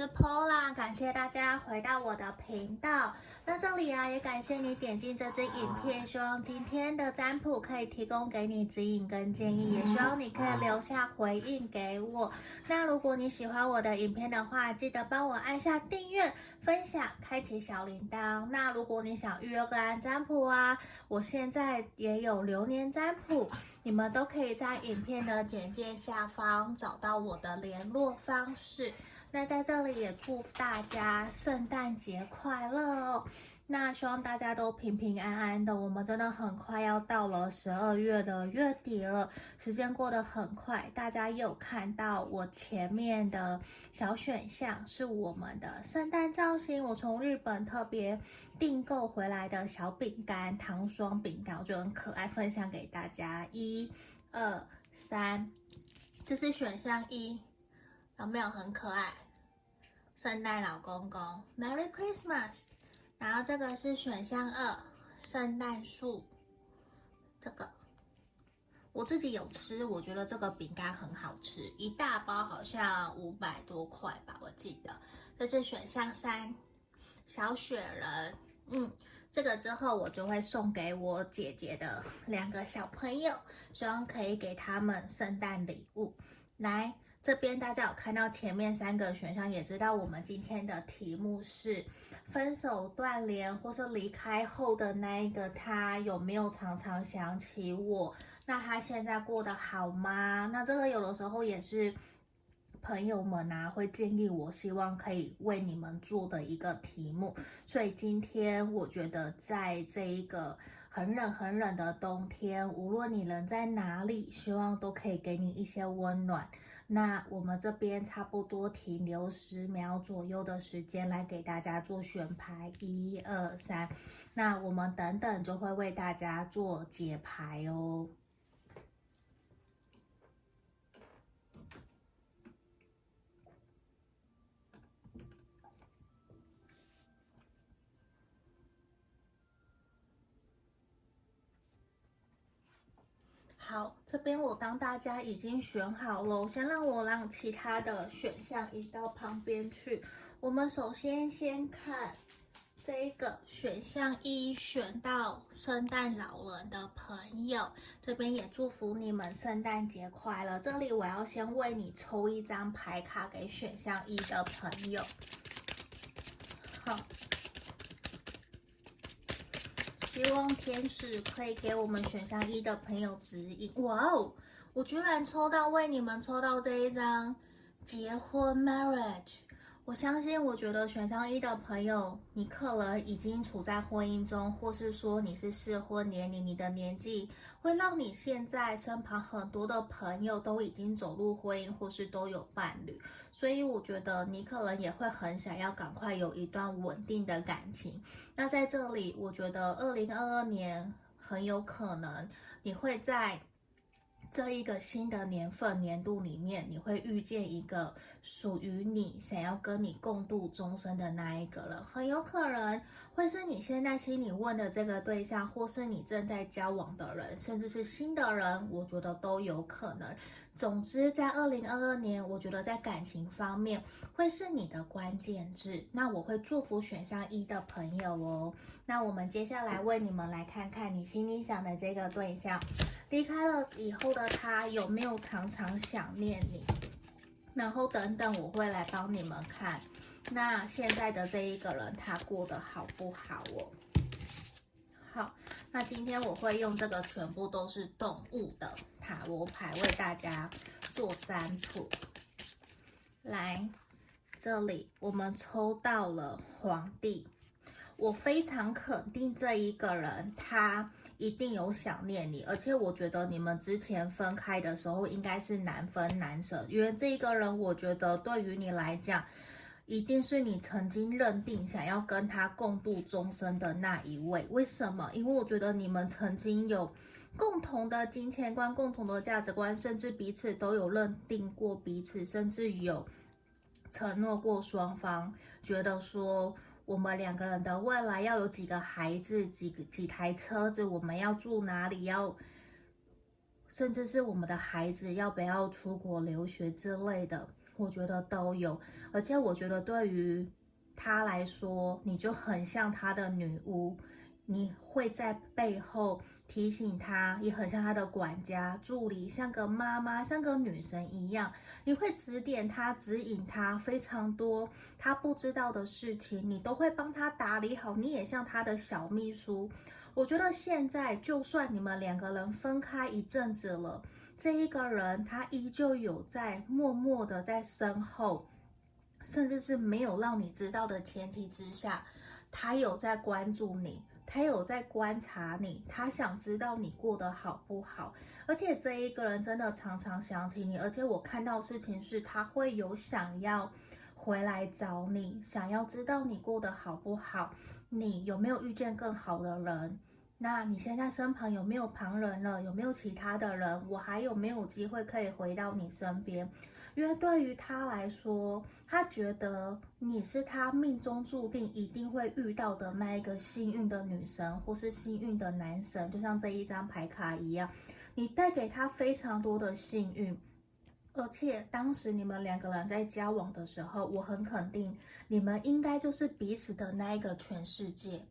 是 Paula，感谢大家回到我的频道。那这里啊，也感谢你点进这支影片，希望今天的占卜可以提供给你指引跟建议，也希望你可以留下回应给我。那如果你喜欢我的影片的话，记得帮我按下订阅、分享、开启小铃铛。那如果你想预约个案占卜啊，我现在也有流年占卜，你们都可以在影片的简介下方找到我的联络方式。那在这里也祝大家圣诞节快乐哦！那希望大家都平平安安的。我们真的很快要到了十二月的月底了，时间过得很快。大家有看到我前面的小选项是我们的圣诞造型，我从日本特别订购回来的小饼干，糖霜饼干，我觉得很可爱，分享给大家。一、二、三，这是选项一。有没有很可爱？圣诞老公公，Merry Christmas。然后这个是选项二，圣诞树。这个我自己有吃，我觉得这个饼干很好吃，一大包好像五百多块吧，我记得。这是选项三，小雪人。嗯，这个之后我就会送给我姐姐的两个小朋友，希望可以给他们圣诞礼物。来。这边大家有看到前面三个选项，也知道我们今天的题目是分手断联或是离开后的那一个他有没有常常想起我？那他现在过得好吗？那这个有的时候也是朋友们啊会建议我，希望可以为你们做的一个题目。所以今天我觉得在这一个很冷很冷的冬天，无论你人在哪里，希望都可以给你一些温暖。那我们这边差不多停留十秒左右的时间来给大家做选牌，一二三，那我们等等就会为大家做解牌哦。好，这边我帮大家已经选好了，先让我让其他的选项移到旁边去。我们首先先看这个选项一，选到圣诞老人的朋友，这边也祝福你们圣诞节快乐。这里我要先为你抽一张牌卡给选项一的朋友。好。希望天使可以给我们选项一的朋友指引。哇哦，我居然抽到为你们抽到这一张结婚 marriage。我相信，我觉得选项一的朋友，你可能已经处在婚姻中，或是说你是适婚年龄，你的年纪会让你现在身旁很多的朋友都已经走入婚姻，或是都有伴侣，所以我觉得你可能也会很想要赶快有一段稳定的感情。那在这里，我觉得二零二二年很有可能你会在。这一个新的年份年度里面，你会遇见一个属于你想要跟你共度终身的那一个人，很有可能会是你现在心里问的这个对象，或是你正在交往的人，甚至是新的人，我觉得都有可能。总之，在二零二二年，我觉得在感情方面会是你的关键字。那我会祝福选项一的朋友哦。那我们接下来为你们来看看你心里想的这个对象，离开了以后的他有没有常常想念你？然后等等，我会来帮你们看。那现在的这一个人，他过得好不好哦？好，那今天我会用这个全部都是动物的。塔罗牌为大家做占卜，来，这里我们抽到了皇帝。我非常肯定这一个人，他一定有想念你，而且我觉得你们之前分开的时候应该是难分难舍，因为这一个人，我觉得对于你来讲，一定是你曾经认定想要跟他共度终身的那一位。为什么？因为我觉得你们曾经有。共同的金钱观、共同的价值观，甚至彼此都有认定过彼此，甚至有承诺过双方，觉得说我们两个人的未来要有几个孩子、几个几台车子，我们要住哪里，要甚至是我们的孩子要不要出国留学之类的。我觉得都有，而且我觉得对于他来说，你就很像他的女巫，你会在背后提醒他，也很像他的管家、助理，像个妈妈，像个女神一样，你会指点他、指引他非常多他不知道的事情，你都会帮他打理好，你也像他的小秘书。我觉得现在，就算你们两个人分开一阵子了，这一个人他依旧有在默默的在身后，甚至是没有让你知道的前提之下，他有在关注你，他有在观察你，他想知道你过得好不好。而且这一个人真的常常想起你，而且我看到事情是他会有想要回来找你，想要知道你过得好不好。你有没有遇见更好的人？那你现在身旁有没有旁人了？有没有其他的人？我还有没有机会可以回到你身边？因为对于他来说，他觉得你是他命中注定一定会遇到的那一个幸运的女神，或是幸运的男神，就像这一张牌卡一样，你带给他非常多的幸运。而且当时你们两个人在交往的时候，我很肯定你们应该就是彼此的那一个全世界，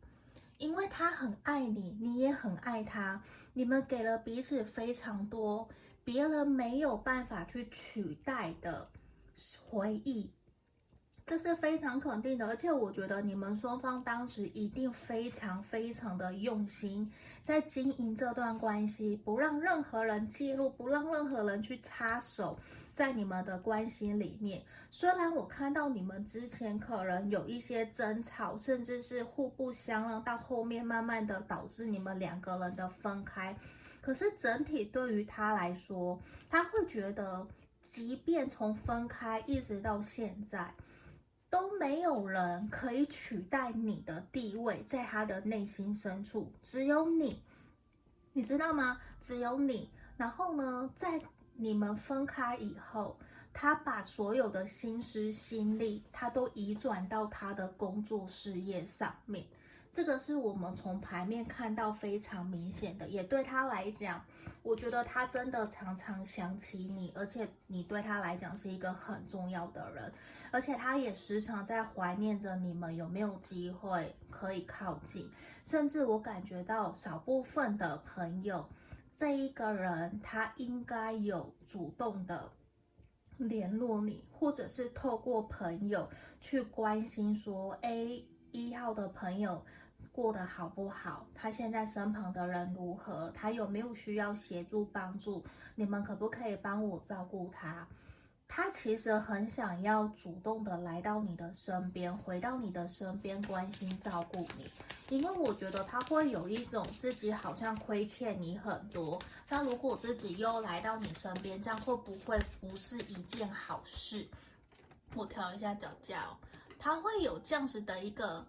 因为他很爱你，你也很爱他，你们给了彼此非常多别人没有办法去取代的回忆。这是非常肯定的，而且我觉得你们双方当时一定非常非常的用心，在经营这段关系，不让任何人介入，不让任何人去插手在你们的关系里面。虽然我看到你们之前可能有一些争吵，甚至是互不相让，到后面慢慢的导致你们两个人的分开，可是整体对于他来说，他会觉得，即便从分开一直到现在。都没有人可以取代你的地位，在他的内心深处，只有你，你知道吗？只有你。然后呢，在你们分开以后，他把所有的心思心力，他都移转到他的工作事业上面。这个是我们从牌面看到非常明显的，也对他来讲，我觉得他真的常常想起你，而且你对他来讲是一个很重要的人，而且他也时常在怀念着你们有没有机会可以靠近，甚至我感觉到少部分的朋友，这一个人他应该有主动的联络你，或者是透过朋友去关心说，哎，一号的朋友。过得好不好？他现在身旁的人如何？他有没有需要协助帮助？你们可不可以帮我照顾他？他其实很想要主动的来到你的身边，回到你的身边，关心照顾你。因为我觉得他会有一种自己好像亏欠你很多。那如果自己又来到你身边，这样会不会不是一件好事？我调一下脚架，他会有这样子的一个。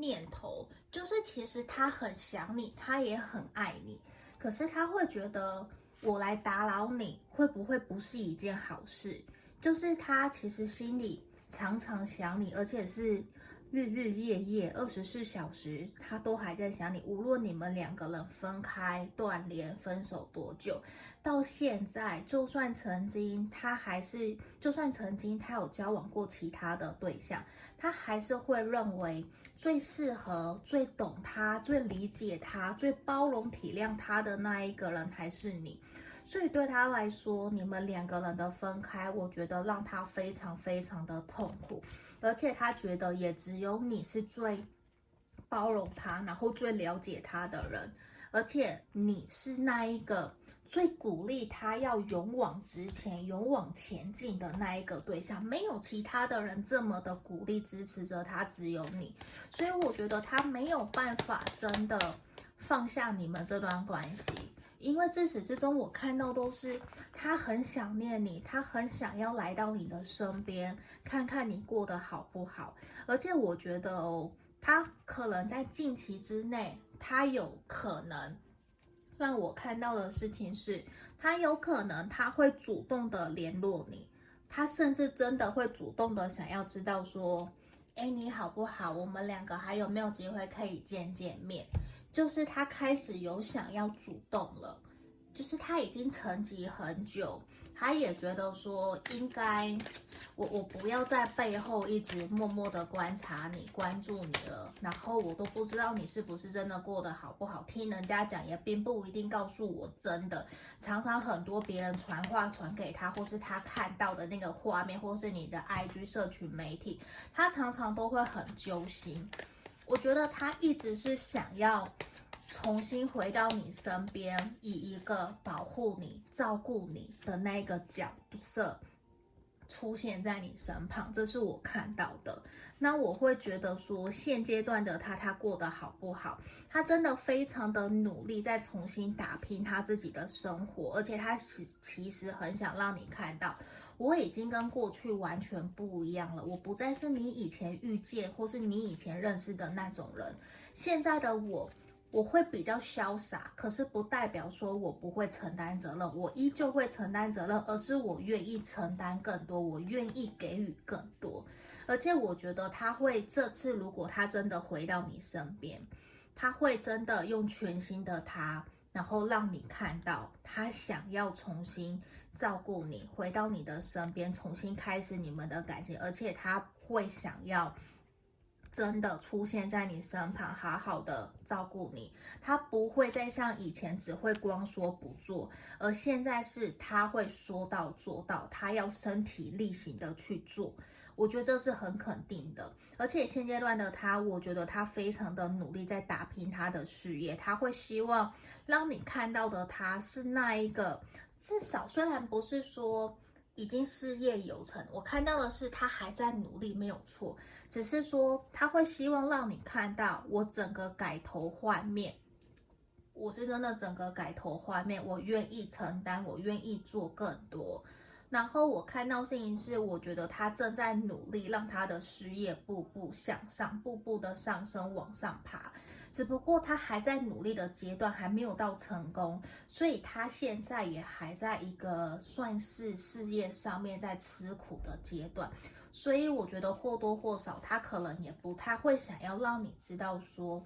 念头就是，其实他很想你，他也很爱你，可是他会觉得我来打扰你，会不会不是一件好事？就是他其实心里常常想你，而且是。日日夜夜，二十四小时，他都还在想你。无论你们两个人分开、断联、分手多久，到现在，就算曾经他还是，就算曾经他有交往过其他的对象，他还是会认为最适合、最懂他、最理解他、最包容体谅他的那一个人还是你。所以对他来说，你们两个人的分开，我觉得让他非常非常的痛苦，而且他觉得也只有你是最包容他，然后最了解他的人，而且你是那一个最鼓励他要勇往直前、勇往前进的那一个对象，没有其他的人这么的鼓励支持着他，只有你。所以我觉得他没有办法真的放下你们这段关系。因为自始至终，我看到都是他很想念你，他很想要来到你的身边，看看你过得好不好。而且我觉得哦，他可能在近期之内，他有可能让我看到的事情是，他有可能他会主动的联络你，他甚至真的会主动的想要知道说，哎，你好不好？我们两个还有没有机会可以见见面？就是他开始有想要主动了，就是他已经沉寂很久，他也觉得说应该，我我不要在背后一直默默的观察你、关注你了，然后我都不知道你是不是真的过得好不好，听人家讲也并不一定告诉我真的。常常很多别人传话传给他，或是他看到的那个画面，或是你的 IG 社群媒体，他常常都会很揪心。我觉得他一直是想要。重新回到你身边，以一个保护你、照顾你的那个角色出现在你身旁，这是我看到的。那我会觉得说，现阶段的他，他过得好不好？他真的非常的努力，在重新打拼他自己的生活，而且他其其实很想让你看到，我已经跟过去完全不一样了，我不再是你以前遇见或是你以前认识的那种人，现在的我。我会比较潇洒，可是不代表说我不会承担责任，我依旧会承担责任，而是我愿意承担更多，我愿意给予更多。而且我觉得他会这次，如果他真的回到你身边，他会真的用全新的他，然后让你看到他想要重新照顾你，回到你的身边，重新开始你们的感情，而且他会想要。真的出现在你身旁，好好的照顾你。他不会再像以前只会光说不做，而现在是他会说到做到，他要身体力行的去做。我觉得这是很肯定的。而且现阶段的他，我觉得他非常的努力在打拼他的事业。他会希望让你看到的他是那一个，至少虽然不是说已经事业有成，我看到的是他还在努力，没有错。只是说他会希望让你看到我整个改头换面，我是真的整个改头换面，我愿意承担，我愿意做更多。然后我看到事情是，我觉得他正在努力让他的事业步步向上，步步的上升往上爬。只不过他还在努力的阶段，还没有到成功，所以他现在也还在一个算是事业上面在吃苦的阶段。所以我觉得或多或少，他可能也不太会想要让你知道说，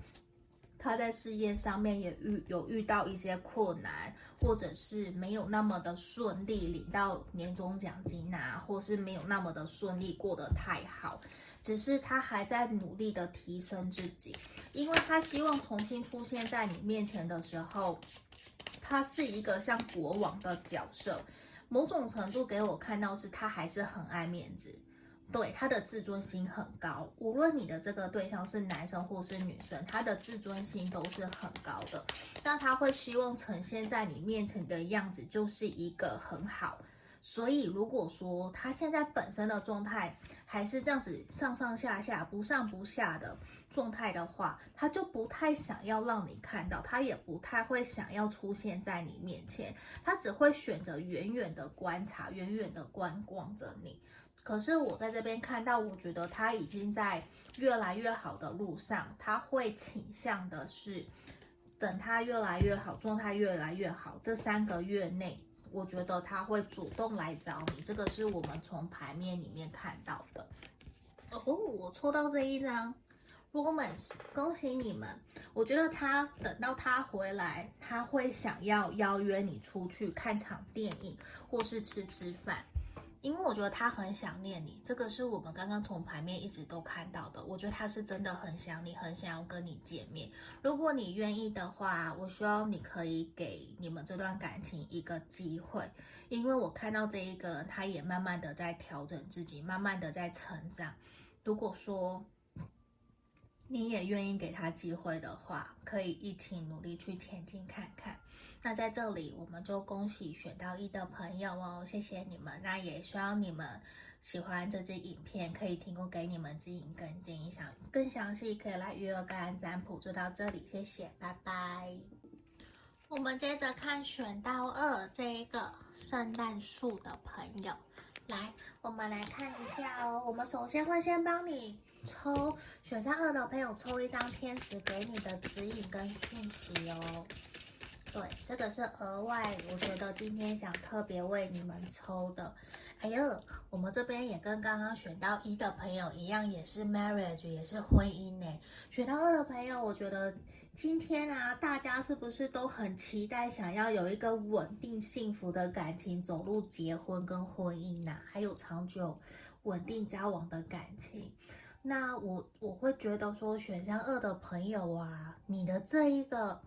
他在事业上面也遇有遇到一些困难，或者是没有那么的顺利领到年终奖金啊，或是没有那么的顺利过得太好。只是他还在努力的提升自己，因为他希望重新出现在你面前的时候，他是一个像国王的角色，某种程度给我看到是他还是很爱面子。对，他的自尊心很高，无论你的这个对象是男生或是女生，他的自尊心都是很高的。那他会希望呈现在你面前的样子就是一个很好。所以如果说他现在本身的状态还是这样子上上下下不上不下的状态的话，他就不太想要让你看到，他也不太会想要出现在你面前，他只会选择远远的观察，远远的观望着你。可是我在这边看到，我觉得他已经在越来越好的路上。他会倾向的是，等他越来越好，状态越来越好，这三个月内，我觉得他会主动来找你。这个是我们从牌面里面看到的。哦，我抽到这一张，Romance，恭喜你们！我觉得他等到他回来，他会想要邀约你出去看场电影，或是吃吃饭。因为我觉得他很想念你，这个是我们刚刚从牌面一直都看到的。我觉得他是真的很想你，很想要跟你见面。如果你愿意的话，我希望你可以给你们这段感情一个机会。因为我看到这一个人，他也慢慢的在调整自己，慢慢的在成长。如果说，你也愿意给他机会的话，可以一起努力去前进看看。那在这里，我们就恭喜选到一的朋友哦，谢谢你们。那也希望你们喜欢这支影片，可以提供给你们指引跟建议。想更详细，可以来预约个案占卜。就到这里，谢谢，拜拜。我们接着看选到二这一个圣诞树的朋友，来，我们来看一下哦。我们首先会先帮你。抽选上二的朋友抽一张天使给你的指引跟讯息哦。对，这个是额外，我觉得今天想特别为你们抽的。哎呦，我们这边也跟刚刚选到一的朋友一样，也是 marriage，也是婚姻呢。选到二的朋友，我觉得今天啊，大家是不是都很期待想要有一个稳定幸福的感情，走入结婚跟婚姻呐、啊，还有长久稳定交往的感情？那我我会觉得说，选项二的朋友啊，你的这一个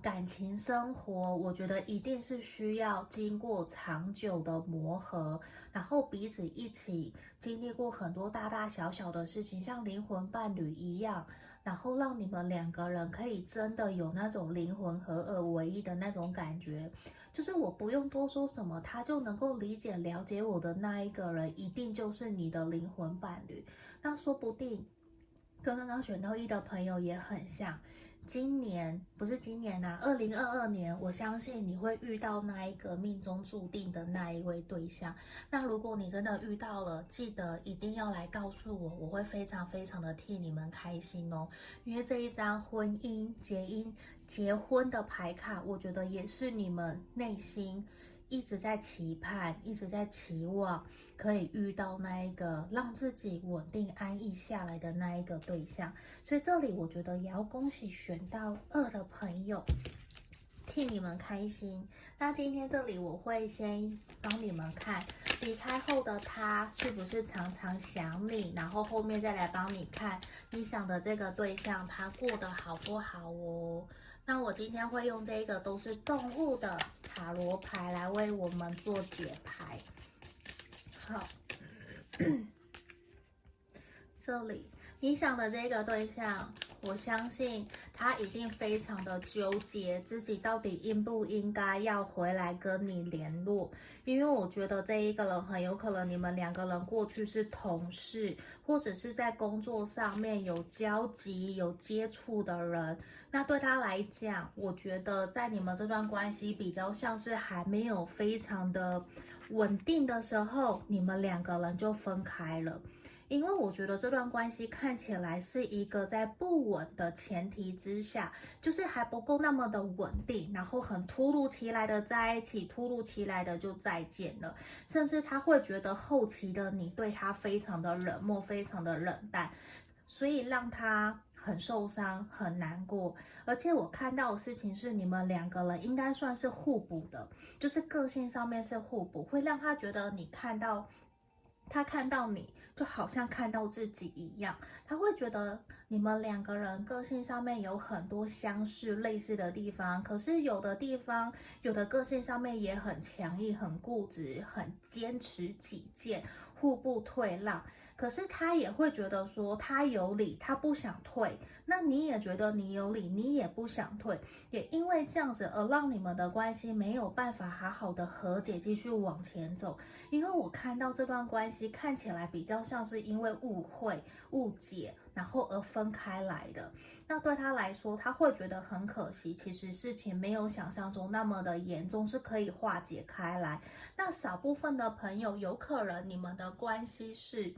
感情生活，我觉得一定是需要经过长久的磨合，然后彼此一起经历过很多大大小小的事情，像灵魂伴侣一样。然后让你们两个人可以真的有那种灵魂合二为一的那种感觉，就是我不用多说什么，他就能够理解了解我的那一个人，一定就是你的灵魂伴侣。那说不定跟刚刚选到一的朋友也很像。今年不是今年呐，二零二二年，我相信你会遇到那一个命中注定的那一位对象。那如果你真的遇到了，记得一定要来告诉我，我会非常非常的替你们开心哦。因为这一张婚姻结姻结婚的牌卡，我觉得也是你们内心。一直在期盼，一直在期望，可以遇到那一个让自己稳定安逸下来的那一个对象。所以这里我觉得也要恭喜选到二的朋友，替你们开心。那今天这里我会先帮你们看离开后的他是不是常常想你，然后后面再来帮你看你想的这个对象他过得好不好哦。那我今天会用这个都是动物的塔罗牌来为我们做解牌。好，这里你想的这个对象，我相信他已经非常的纠结，自己到底应不应该要回来跟你联络。因为我觉得这一个人很有可能你们两个人过去是同事，或者是在工作上面有交集、有接触的人。那对他来讲，我觉得在你们这段关系比较像是还没有非常的稳定的时候，你们两个人就分开了。因为我觉得这段关系看起来是一个在不稳的前提之下，就是还不够那么的稳定，然后很突如其来的在一起，突如其来的就再见了，甚至他会觉得后期的你对他非常的冷漠，非常的冷淡，所以让他很受伤，很难过。而且我看到的事情是，你们两个人应该算是互补的，就是个性上面是互补，会让他觉得你看到。他看到你就好像看到自己一样，他会觉得你们两个人个性上面有很多相似类似的地方，可是有的地方，有的个性上面也很强硬、很固执、很坚持己见，互不退让。可是他也会觉得说他有理，他不想退。那你也觉得你有理，你也不想退。也因为这样子而让你们的关系没有办法好好的和解，继续往前走。因为我看到这段关系看起来比较像是因为误会、误解，然后而分开来的。那对他来说，他会觉得很可惜。其实事情没有想象中那么的严重，是可以化解开来。那少部分的朋友，有可能你们的关系是。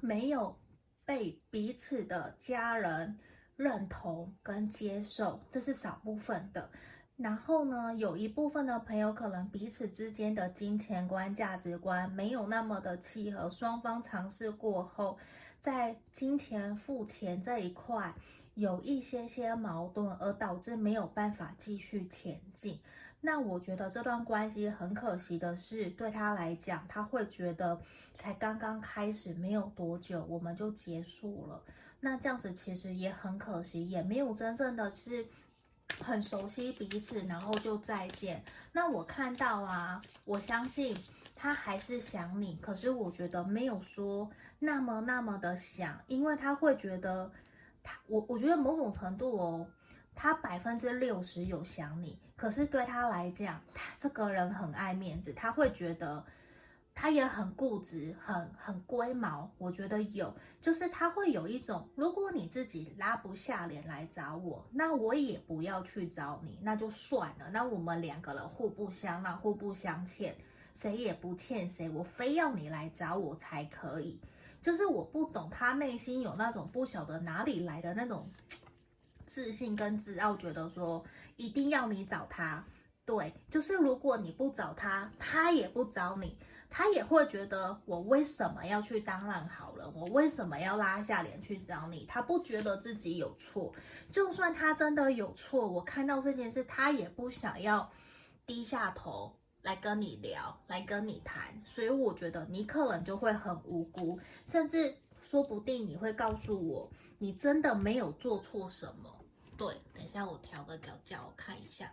没有被彼此的家人认同跟接受，这是少部分的。然后呢，有一部分的朋友可能彼此之间的金钱观、价值观没有那么的契合，双方尝试过后，在金钱付钱这一块有一些些矛盾，而导致没有办法继续前进。那我觉得这段关系很可惜的是，对他来讲，他会觉得才刚刚开始没有多久，我们就结束了。那这样子其实也很可惜，也没有真正的是很熟悉彼此，然后就再见。那我看到啊，我相信他还是想你，可是我觉得没有说那么那么的想，因为他会觉得他，我我觉得某种程度哦。他百分之六十有想你，可是对他来讲，他这个人很爱面子，他会觉得他也很固执，很很龟毛。我觉得有，就是他会有一种，如果你自己拉不下脸来找我，那我也不要去找你，那就算了。那我们两个人互不相让，互不相欠，谁也不欠谁，我非要你来找我才可以。就是我不懂他内心有那种不晓得哪里来的那种。自信跟自傲，觉得说一定要你找他，对，就是如果你不找他，他也不找你，他也会觉得我为什么要去当烂好人？我为什么要拉下脸去找你？他不觉得自己有错，就算他真的有错，我看到这件事，他也不想要低下头来跟你聊，来跟你谈。所以我觉得你可能就会很无辜，甚至说不定你会告诉我，你真的没有做错什么。对，等一下我调个脚架，我看一下。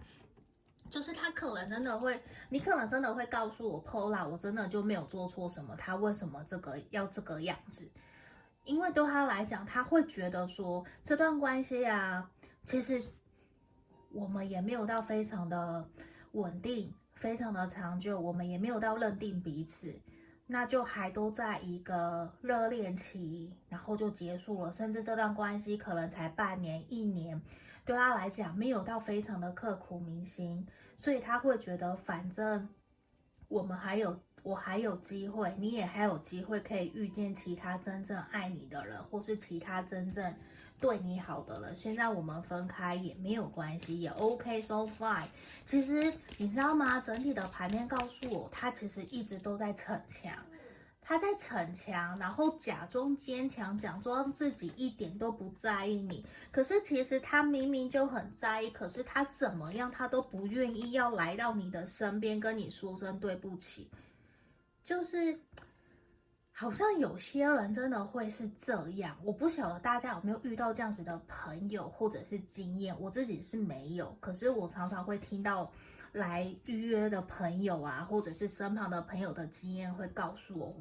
就是他可能真的会，你可能真的会告诉我，Pola，我真的就没有做错什么，他为什么这个要这个样子？因为对他来讲，他会觉得说这段关系啊，其实我们也没有到非常的稳定，非常的长久，我们也没有到认定彼此，那就还都在一个热恋期，然后就结束了，甚至这段关系可能才半年、一年。对他来讲，没有到非常的刻骨铭心，所以他会觉得，反正我们还有，我还有机会，你也还有机会可以遇见其他真正爱你的人，或是其他真正对你好的了。现在我们分开也没有关系，也 OK，so fine。其实你知道吗？整体的牌面告诉我，他其实一直都在逞强。他在逞强，然后假装坚强，假装自己一点都不在意你。可是其实他明明就很在意，可是他怎么样，他都不愿意要来到你的身边跟你说声对不起。就是好像有些人真的会是这样，我不晓得大家有没有遇到这样子的朋友或者是经验，我自己是没有。可是我常常会听到来预约的朋友啊，或者是身旁的朋友的经验，会告诉我，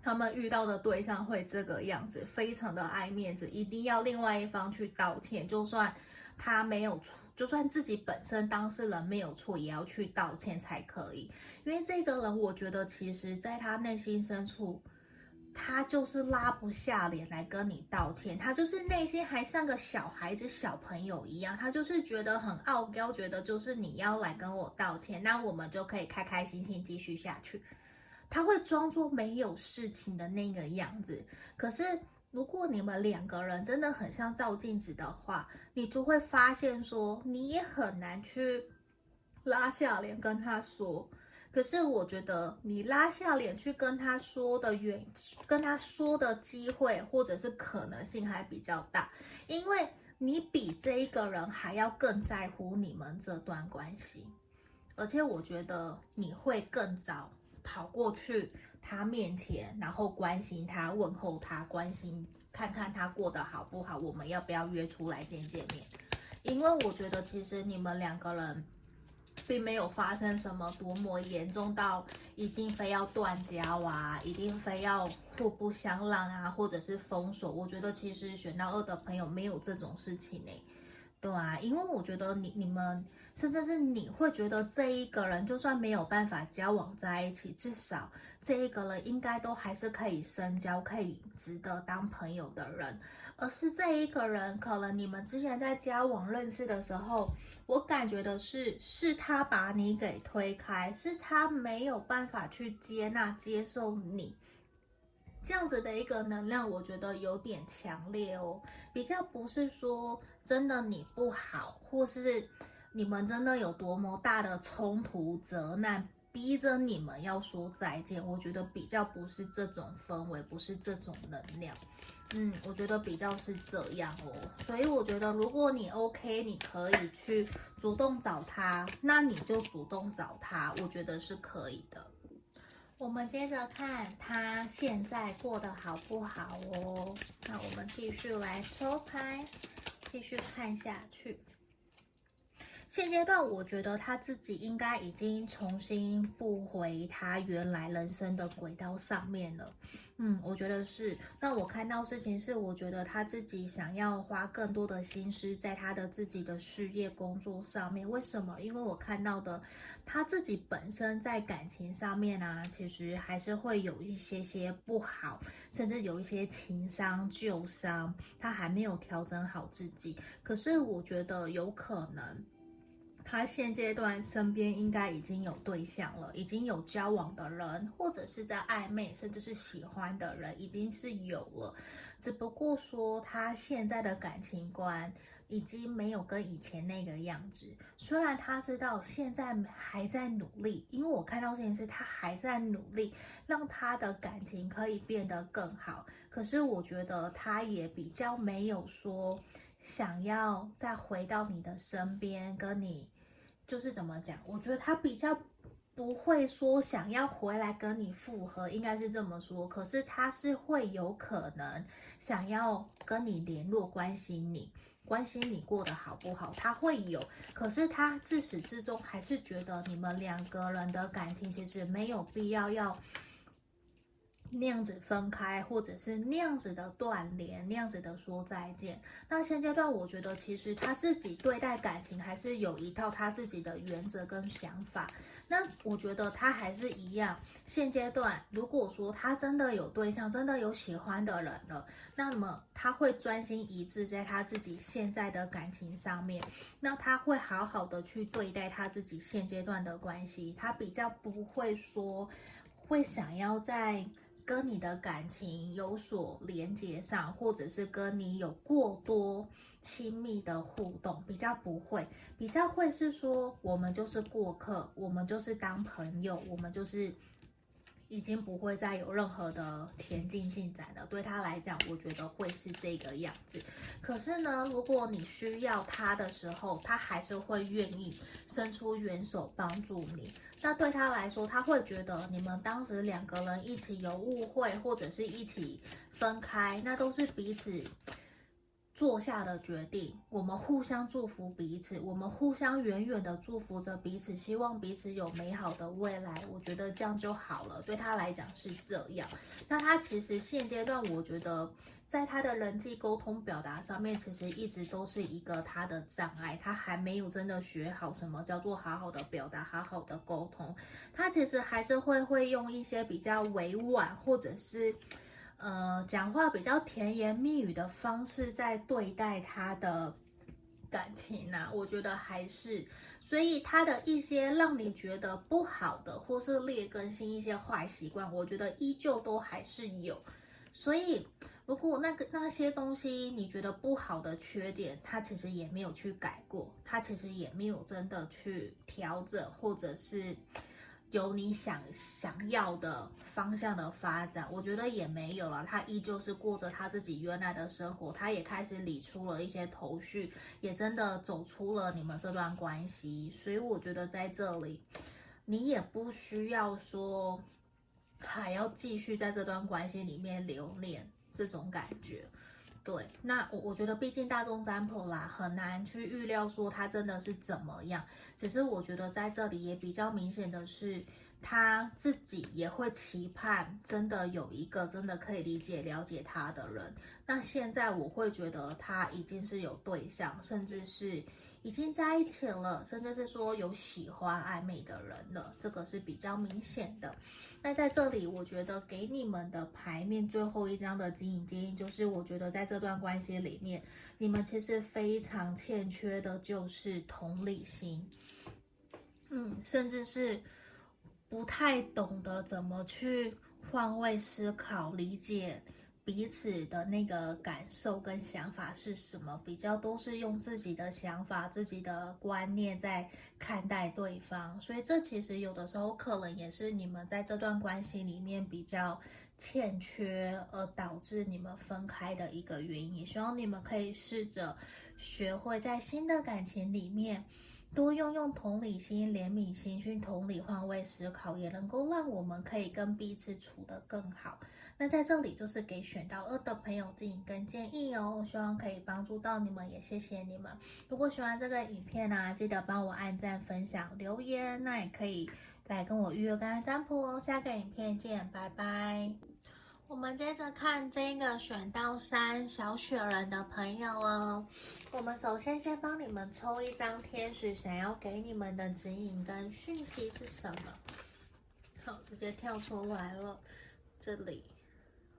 他们遇到的对象会这个样子，非常的爱面子，一定要另外一方去道歉，就算他没有错，就算自己本身当事人没有错，也要去道歉才可以。因为这个人，我觉得其实在他内心深处。他就是拉不下脸来跟你道歉，他就是内心还像个小孩子、小朋友一样，他就是觉得很傲娇，觉得就是你要来跟我道歉，那我们就可以开开心心继续下去。他会装作没有事情的那个样子。可是如果你们两个人真的很像照镜子的话，你就会发现说，你也很难去拉下脸跟他说。可是我觉得你拉下脸去跟他说的原，跟他说的机会或者是可能性还比较大，因为你比这一个人还要更在乎你们这段关系，而且我觉得你会更早跑过去他面前，然后关心他、问候他、关心看看他过得好不好，我们要不要约出来见见面？因为我觉得其实你们两个人。并没有发生什么多么严重到一定非要断交啊，一定非要互不相让啊，或者是封锁。我觉得其实选到二的朋友没有这种事情呢，对啊，因为我觉得你你们甚至是你会觉得这一个人就算没有办法交往在一起，至少这一个人应该都还是可以深交，可以值得当朋友的人。而是这一个人，可能你们之前在交往认识的时候，我感觉的是，是他把你给推开，是他没有办法去接纳、接受你这样子的一个能量，我觉得有点强烈哦。比较不是说真的你不好，或是你们真的有多么大的冲突、责难，逼着你们要说再见。我觉得比较不是这种氛围，不是这种能量。嗯，我觉得比较是这样哦，所以我觉得如果你 OK，你可以去主动找他，那你就主动找他，我觉得是可以的。我们接着看他现在过得好不好哦。那我们继续来抽牌，继续看下去。现阶段，我觉得他自己应该已经重新步回他原来人生的轨道上面了。嗯，我觉得是。那我看到事情是，我觉得他自己想要花更多的心思在他的自己的事业工作上面。为什么？因为我看到的他自己本身在感情上面啊，其实还是会有一些些不好，甚至有一些情伤旧伤，他还没有调整好自己。可是我觉得有可能。他现阶段身边应该已经有对象了，已经有交往的人，或者是在暧昧，甚至是喜欢的人，已经是有了。只不过说他现在的感情观已经没有跟以前那个样子。虽然他知道现在还在努力，因为我看到这件事，他还在努力让他的感情可以变得更好。可是我觉得他也比较没有说想要再回到你的身边，跟你就是怎么讲？我觉得他比较。不会说想要回来跟你复合，应该是这么说。可是他是会有可能想要跟你联络，关心你，关心你过得好不好。他会有，可是他自始至终还是觉得你们两个人的感情其实没有必要要。那样子分开，或者是那样子的断联，那样子的说再见。那现阶段，我觉得其实他自己对待感情还是有一套他自己的原则跟想法。那我觉得他还是一样。现阶段，如果说他真的有对象，真的有喜欢的人了，那么他会专心一致在他自己现在的感情上面。那他会好好的去对待他自己现阶段的关系。他比较不会说会想要在。跟你的感情有所连接上，或者是跟你有过多亲密的互动，比较不会，比较会是说，我们就是过客，我们就是当朋友，我们就是。已经不会再有任何的前进进展了。对他来讲，我觉得会是这个样子。可是呢，如果你需要他的时候，他还是会愿意伸出援手帮助你。那对他来说，他会觉得你们当时两个人一起有误会，或者是一起分开，那都是彼此。做下的决定，我们互相祝福彼此，我们互相远远的祝福着彼此，希望彼此有美好的未来。我觉得这样就好了，对他来讲是这样。那他其实现阶段，我觉得在他的人际沟通表达上面，其实一直都是一个他的障碍，他还没有真的学好什么叫做好好的表达，好好的沟通。他其实还是会会用一些比较委婉，或者是。呃，讲话比较甜言蜜语的方式在对待他的感情呐、啊，我觉得还是，所以他的一些让你觉得不好的或是劣根性一些坏习惯，我觉得依旧都还是有。所以如果那个那些东西你觉得不好的缺点，他其实也没有去改过，他其实也没有真的去调整，或者是。有你想想要的方向的发展，我觉得也没有了。他依旧是过着他自己原来的生活，他也开始理出了一些头绪，也真的走出了你们这段关系。所以我觉得在这里，你也不需要说还要继续在这段关系里面留恋这种感觉。对，那我我觉得毕竟大众占卜啦，很难去预料说它真的是怎么样。只是我觉得在这里也比较明显的是，他自己也会期盼真的有一个真的可以理解了解他的人。那现在我会觉得他已经是有对象，甚至是。已经在一起了，甚至是说有喜欢暧昧的人了，这个是比较明显的。那在这里，我觉得给你们的牌面最后一张的指引建议就是，我觉得在这段关系里面，你们其实非常欠缺的就是同理心，嗯，甚至是不太懂得怎么去换位思考、理解。彼此的那个感受跟想法是什么？比较都是用自己的想法、自己的观念在看待对方，所以这其实有的时候可能也是你们在这段关系里面比较欠缺，而导致你们分开的一个原因。希望你们可以试着学会在新的感情里面多用用同理心、怜悯心去同理换位思考，也能够让我们可以跟彼此处得更好。那在这里就是给选到二的朋友指引跟建议哦，我希望可以帮助到你们，也谢谢你们。如果喜欢这个影片呢、啊，记得帮我按赞、分享、留言，那也可以来跟我预约个案占卜哦。下个影片见，拜拜。我们接着看这个选到三小雪人的朋友哦。我们首先先帮你们抽一张天使想要给你们的指引跟讯息是什么？好，直接跳出来了，这里。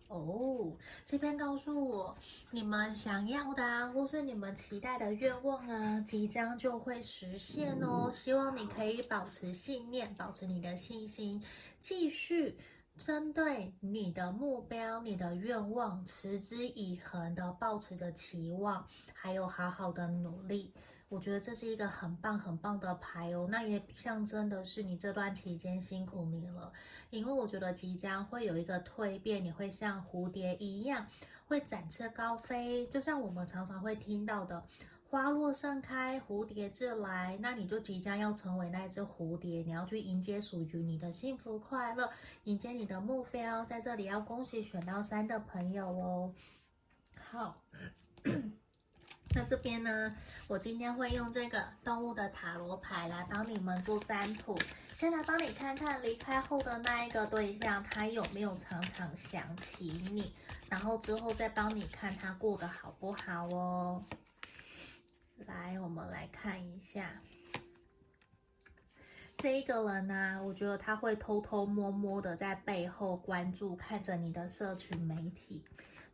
哦，这边告诉我，你们想要的啊，或是你们期待的愿望啊，即将就会实现哦。希望你可以保持信念，保持你的信心，继续针对你的目标、你的愿望，持之以恒的抱持着期望，还有好好的努力。我觉得这是一个很棒很棒的牌哦，那也象征的是你这段期间辛苦你了，因为我觉得即将会有一个蜕变，你会像蝴蝶一样会展翅高飞，就像我们常常会听到的“花落盛开，蝴蝶自来”，那你就即将要成为那只蝴蝶，你要去迎接属于你的幸福快乐，迎接你的目标。在这里要恭喜选到三的朋友哦，好。那这边呢，我今天会用这个动物的塔罗牌来帮你们做占卜。先来帮你看看离开后的那一个对象，他有没有常常想起你，然后之后再帮你看他过得好不好哦。来，我们来看一下这一个人呢，我觉得他会偷偷摸摸的在背后关注，看着你的社群媒体。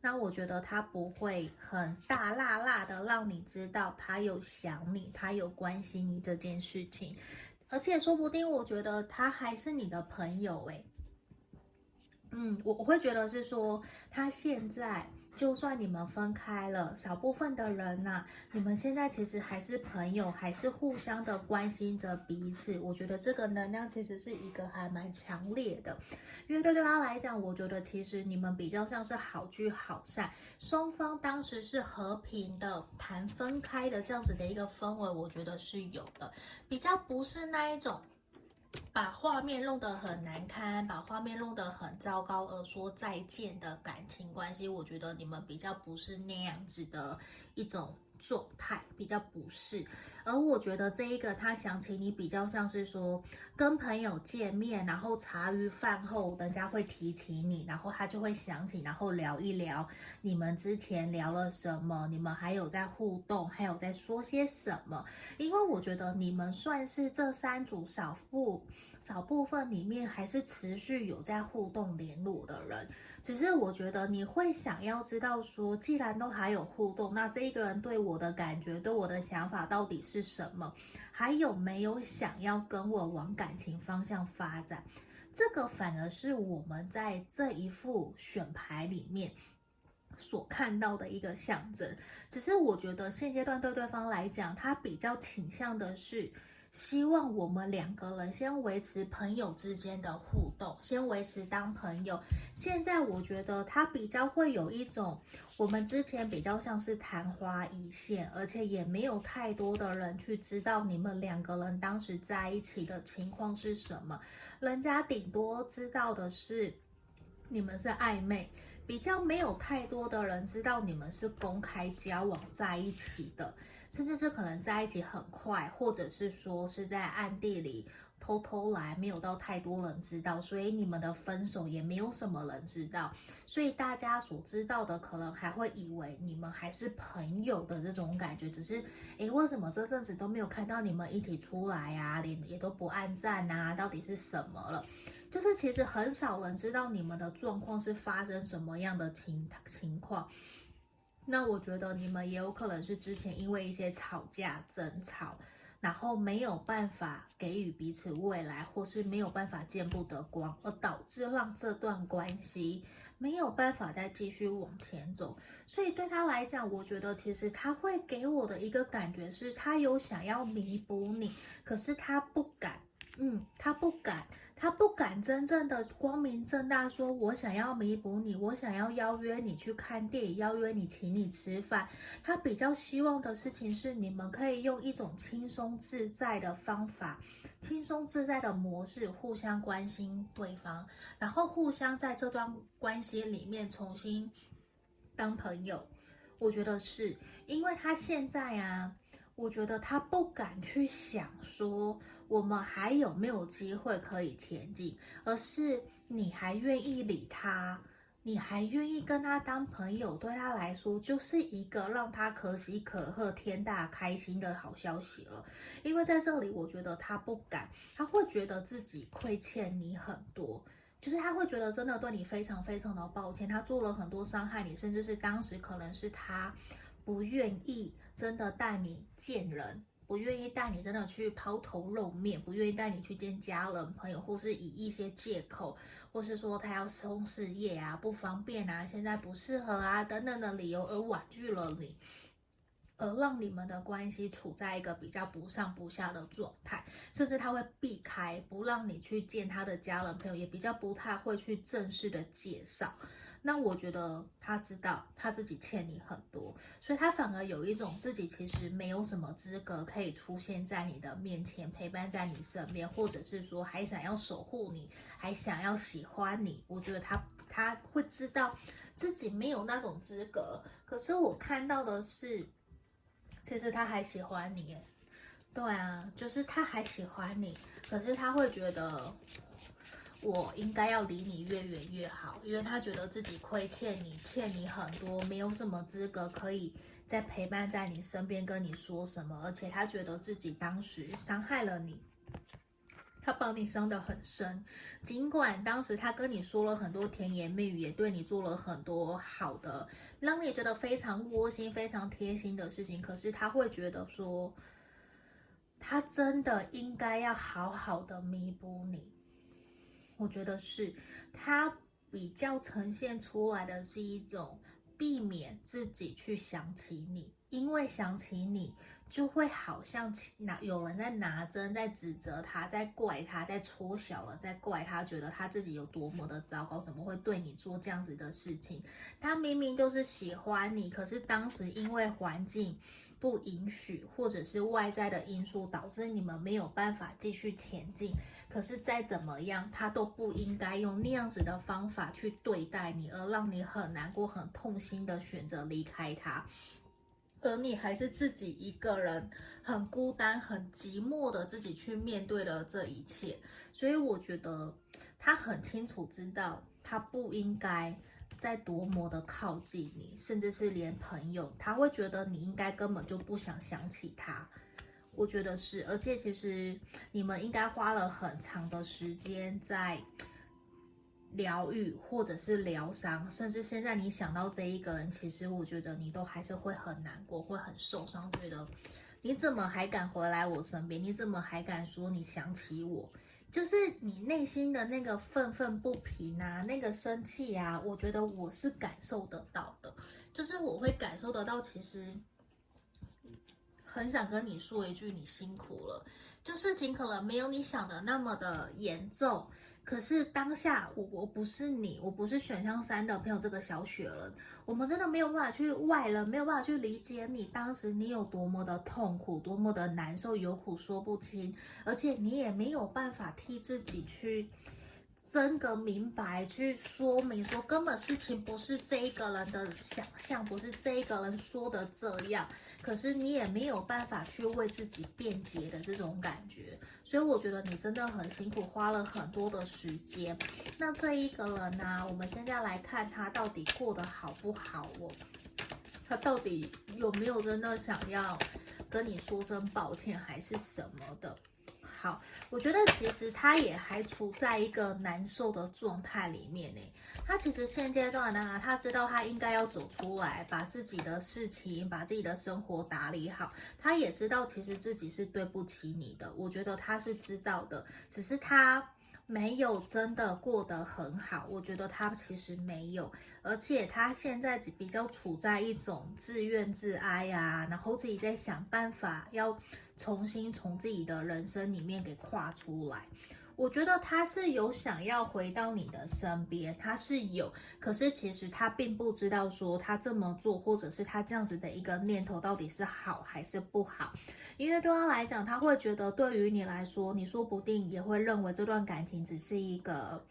那我觉得他不会很大辣辣的让你知道他有想你，他有关心你这件事情，而且说不定我觉得他还是你的朋友诶。嗯，我我会觉得是说他现在。就算你们分开了，少部分的人呐、你们现在其实还是朋友，还是互相的关心着彼此。我觉得这个能量其实是一个还蛮强烈的，因为对对他来讲，我觉得其实你们比较像是好聚好散，双方当时是和平的谈分开的这样子的一个氛围，我觉得是有的，比较不是那一种。把画面弄得很难堪，把画面弄得很糟糕，而说再见的感情关系，我觉得你们比较不是那样子的一种。状态比较不适，而我觉得这一个他想起你比较像是说跟朋友见面，然后茶余饭后人家会提起你，然后他就会想起，然后聊一聊你们之前聊了什么，你们还有在互动，还有在说些什么。因为我觉得你们算是这三组少妇少部分里面还是持续有在互动联络的人。只是我觉得你会想要知道说，既然都还有互动，那这一个人对我的感觉、对我的想法到底是什么？还有没有想要跟我往感情方向发展？这个反而是我们在这一副选牌里面所看到的一个象征。只是我觉得现阶段对对方来讲，他比较倾向的是。希望我们两个人先维持朋友之间的互动，先维持当朋友。现在我觉得他比较会有一种，我们之前比较像是昙花一现，而且也没有太多的人去知道你们两个人当时在一起的情况是什么。人家顶多知道的是你们是暧昧，比较没有太多的人知道你们是公开交往在一起的。甚至是可能在一起很快，或者是说是在暗地里偷偷来，没有到太多人知道，所以你们的分手也没有什么人知道，所以大家所知道的可能还会以为你们还是朋友的这种感觉，只是诶，为什么这阵子都没有看到你们一起出来啊，连也都不按赞啊，到底是什么了？就是其实很少人知道你们的状况是发生什么样的情情况。那我觉得你们也有可能是之前因为一些吵架争吵，然后没有办法给予彼此未来，或是没有办法见不得光，而导致让这段关系没有办法再继续往前走。所以对他来讲，我觉得其实他会给我的一个感觉是，他有想要弥补你，可是他不敢，嗯，他不敢。他不敢真正的光明正大说，我想要弥补你，我想要邀约你去看电影，邀约你请你吃饭。他比较希望的事情是，你们可以用一种轻松自在的方法，轻松自在的模式，互相关心对方，然后互相在这段关系里面重新当朋友。我觉得是因为他现在啊，我觉得他不敢去想说。我们还有没有机会可以前进？而是你还愿意理他，你还愿意跟他当朋友，对他来说就是一个让他可喜可贺、天大开心的好消息了。因为在这里，我觉得他不敢，他会觉得自己亏欠你很多，就是他会觉得真的对你非常非常的抱歉，他做了很多伤害你，甚至是当时可能是他不愿意真的带你见人。不愿意带你真的去抛头露面，不愿意带你去见家人朋友，或是以一些借口，或是说他要冲事业啊，不方便啊，现在不适合啊等等的理由而婉拒了你。而让你们的关系处在一个比较不上不下的状态，甚至他会避开，不让你去见他的家人朋友，也比较不太会去正式的介绍。那我觉得他知道他自己欠你很多，所以他反而有一种自己其实没有什么资格可以出现在你的面前，陪伴在你身边，或者是说还想要守护你，还想要喜欢你。我觉得他他会知道自己没有那种资格，可是我看到的是。其实他还喜欢你，对啊，就是他还喜欢你，可是他会觉得我应该要离你越远越好，因为他觉得自己亏欠你，欠你很多，没有什么资格可以再陪伴在你身边跟你说什么，而且他觉得自己当时伤害了你。他把你伤得很深，尽管当时他跟你说了很多甜言蜜语，也对你做了很多好的，让你觉得非常窝心、非常贴心的事情，可是他会觉得说，他真的应该要好好的弥补你。我觉得是，他比较呈现出来的是一种避免自己去想起你，因为想起你。就会好像拿有人在拿针在指责他，在怪他，在戳小了，在怪他，觉得他自己有多么的糟糕，怎么会对你做这样子的事情？他明明就是喜欢你，可是当时因为环境不允许，或者是外在的因素导致你们没有办法继续前进。可是再怎么样，他都不应该用那样子的方法去对待你，而让你很难过、很痛心的选择离开他。而你还是自己一个人，很孤单、很寂寞的自己去面对了这一切，所以我觉得他很清楚知道，他不应该再多么的靠近你，甚至是连朋友，他会觉得你应该根本就不想想起他。我觉得是，而且其实你们应该花了很长的时间在。疗愈，或者是疗伤，甚至现在你想到这一个人，其实我觉得你都还是会很难过，会很受伤，觉得你怎么还敢回来我身边？你怎么还敢说你想起我？就是你内心的那个愤愤不平啊，那个生气啊，我觉得我是感受得到的，就是我会感受得到，其实很想跟你说一句，你辛苦了，就事情可能没有你想的那么的严重。可是当下我我不是你，我不是选项三的朋友这个小雪人，我们真的没有办法去外人，没有办法去理解你当时你有多么的痛苦，多么的难受，有苦说不清，而且你也没有办法替自己去争个明白，去说明说根本事情不是这一个人的想象，不是这一个人说的这样。可是你也没有办法去为自己辩解的这种感觉，所以我觉得你真的很辛苦，花了很多的时间。那这一个人呢、我们现在来看他到底过得好不好哦？他到底有没有真的想要跟你说声抱歉，还是什么的？好，我觉得其实他也还处在一个难受的状态里面呢。他其实现阶段呢，他知道他应该要走出来，把自己的事情、把自己的生活打理好。他也知道其实自己是对不起你的，我觉得他是知道的，只是他。没有真的过得很好，我觉得他其实没有，而且他现在比较处在一种自怨自哀啊，然后自己在想办法要重新从自己的人生里面给跨出来。我觉得他是有想要回到你的身边，他是有，可是其实他并不知道说他这么做，或者是他这样子的一个念头到底是好还是不好。因为对他来讲，他会觉得对于你来说，你说不定也会认为这段感情只是一个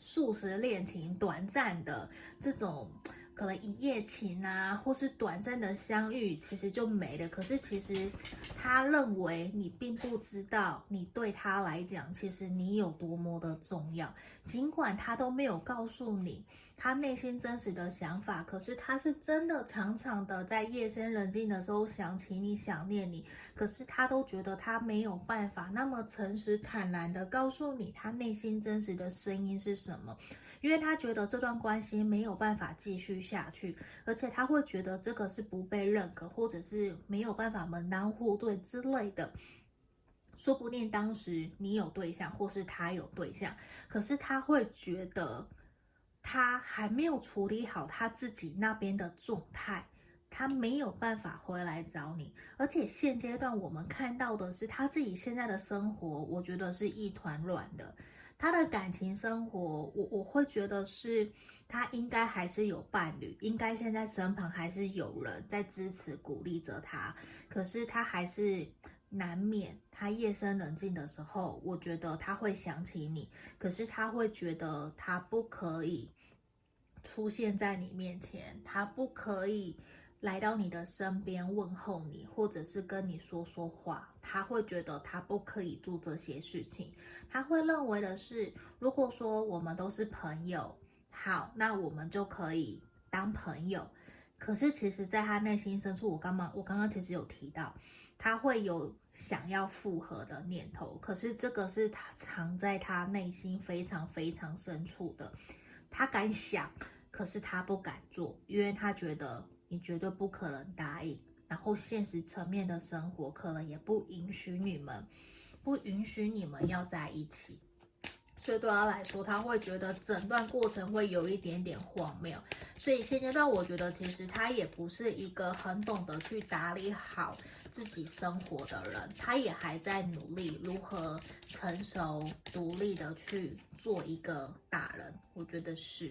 速食恋情，短暂的这种。可能一夜情啊，或是短暂的相遇，其实就没了。可是其实他认为你并不知道，你对他来讲，其实你有多么的重要。尽管他都没有告诉你他内心真实的想法，可是他是真的常常的在夜深人静的时候想起你，想念你。可是他都觉得他没有办法那么诚实坦然的告诉你他内心真实的声音是什么。因为他觉得这段关系没有办法继续下去，而且他会觉得这个是不被认可，或者是没有办法门当户对之类的。说不定当时你有对象，或是他有对象，可是他会觉得他还没有处理好他自己那边的状态。他没有办法回来找你，而且现阶段我们看到的是他自己现在的生活，我觉得是一团乱的。他的感情生活，我我会觉得是他应该还是有伴侣，应该现在身旁还是有人在支持鼓励着他。可是他还是难免，他夜深人静的时候，我觉得他会想起你，可是他会觉得他不可以出现在你面前，他不可以。来到你的身边问候你，或者是跟你说说话，他会觉得他不可以做这些事情。他会认为的是，如果说我们都是朋友，好，那我们就可以当朋友。可是其实，在他内心深处，我刚刚我刚刚其实有提到，他会有想要复合的念头。可是这个是他藏在他内心非常非常深处的，他敢想，可是他不敢做，因为他觉得。你绝对不可能答应，然后现实层面的生活可能也不允许你们，不允许你们要在一起，所以对他来说，他会觉得整段过程会有一点点荒谬。所以现阶段，我觉得其实他也不是一个很懂得去打理好自己生活的人，他也还在努力如何成熟独立的去做一个大人。我觉得是。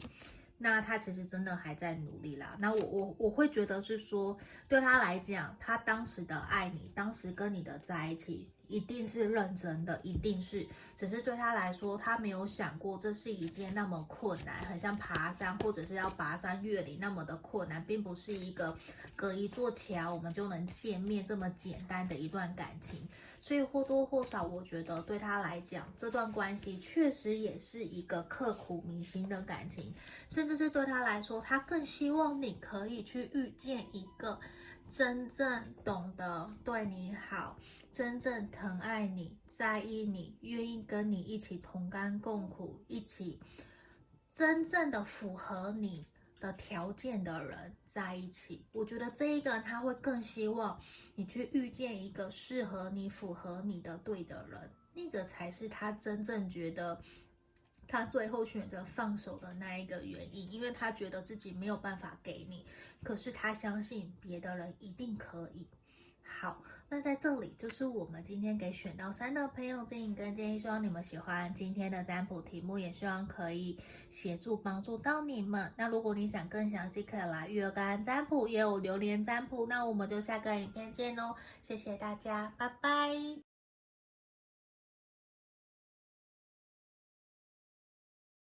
那他其实真的还在努力啦。那我我我会觉得是说，对他来讲，他当时的爱你，当时跟你的在一起，一定是认真的，一定是。只是对他来说，他没有想过这是一件那么困难，很像爬山或者是要跋山越岭那么的困难，并不是一个隔一座桥我们就能见面这么简单的一段感情。所以或多或少，我觉得对他来讲，这段关系确实也是一个刻骨铭心的感情，甚至是对他来说，他更希望你可以去遇见一个真正懂得对你好、真正疼爱你、在意你、愿意跟你一起同甘共苦、一起真正的符合你。的条件的人在一起，我觉得这一个他会更希望你去遇见一个适合你、符合你的对的人，那个才是他真正觉得他最后选择放手的那一个原因，因为他觉得自己没有办法给你，可是他相信别的人一定可以。好。那在这里就是我们今天给选到三的朋友建议跟建议，希望你们喜欢今天的占卜题目，也希望可以协助帮助到你们。那如果你想更详细，可以来预约个案占卜，也有流年占卜。那我们就下个影片见喽，谢谢大家，拜拜。